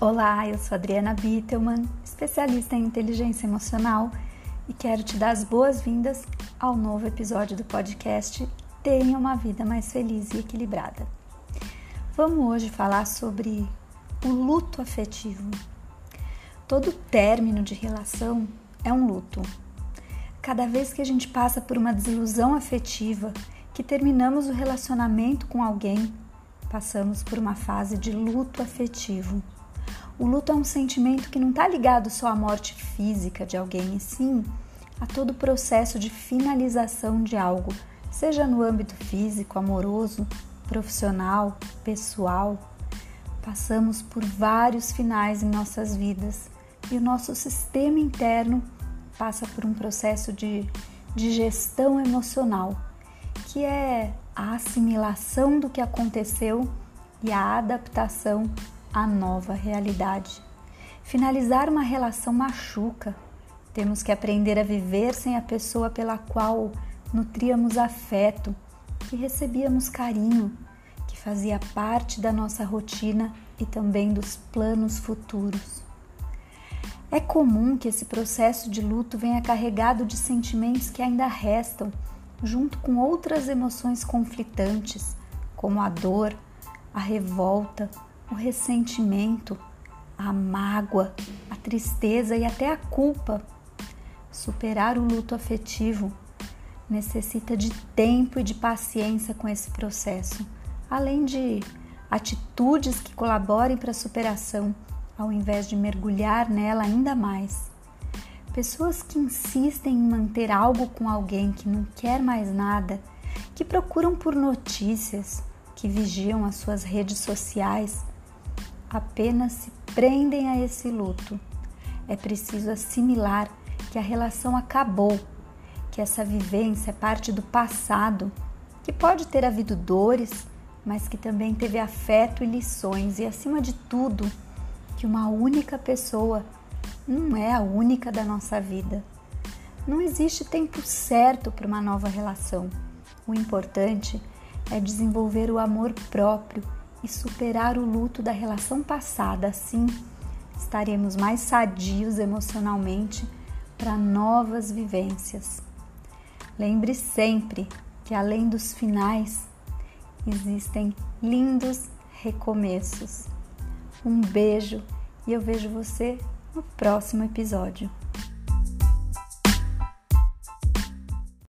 Olá, eu sou Adriana Bittelman, especialista em inteligência emocional e quero te dar as boas-vindas ao novo episódio do podcast Tenha uma vida mais feliz e equilibrada. Vamos hoje falar sobre o luto afetivo. Todo término de relação é um luto. Cada vez que a gente passa por uma desilusão afetiva, que terminamos o relacionamento com alguém, passamos por uma fase de luto afetivo. O luto é um sentimento que não está ligado só à morte física de alguém, e sim a todo o processo de finalização de algo, seja no âmbito físico, amoroso, profissional, pessoal. Passamos por vários finais em nossas vidas e o nosso sistema interno passa por um processo de digestão emocional, que é a assimilação do que aconteceu e a adaptação a nova realidade. Finalizar uma relação machuca. Temos que aprender a viver sem a pessoa pela qual nutríamos afeto, que recebíamos carinho, que fazia parte da nossa rotina e também dos planos futuros. É comum que esse processo de luto venha carregado de sentimentos que ainda restam, junto com outras emoções conflitantes, como a dor, a revolta, o ressentimento, a mágoa, a tristeza e até a culpa. Superar o luto afetivo necessita de tempo e de paciência com esse processo, além de atitudes que colaborem para a superação, ao invés de mergulhar nela ainda mais. Pessoas que insistem em manter algo com alguém que não quer mais nada, que procuram por notícias, que vigiam as suas redes sociais, apenas se prendem a esse luto. É preciso assimilar que a relação acabou, que essa vivência é parte do passado, que pode ter havido dores, mas que também teve afeto e lições, e acima de tudo, que uma única pessoa não é a única da nossa vida. Não existe tempo certo para uma nova relação. O importante é desenvolver o amor próprio e superar o luto da relação passada. Assim, estaremos mais sadios emocionalmente para novas vivências. Lembre sempre que além dos finais, existem lindos recomeços. Um beijo e eu vejo você no próximo episódio.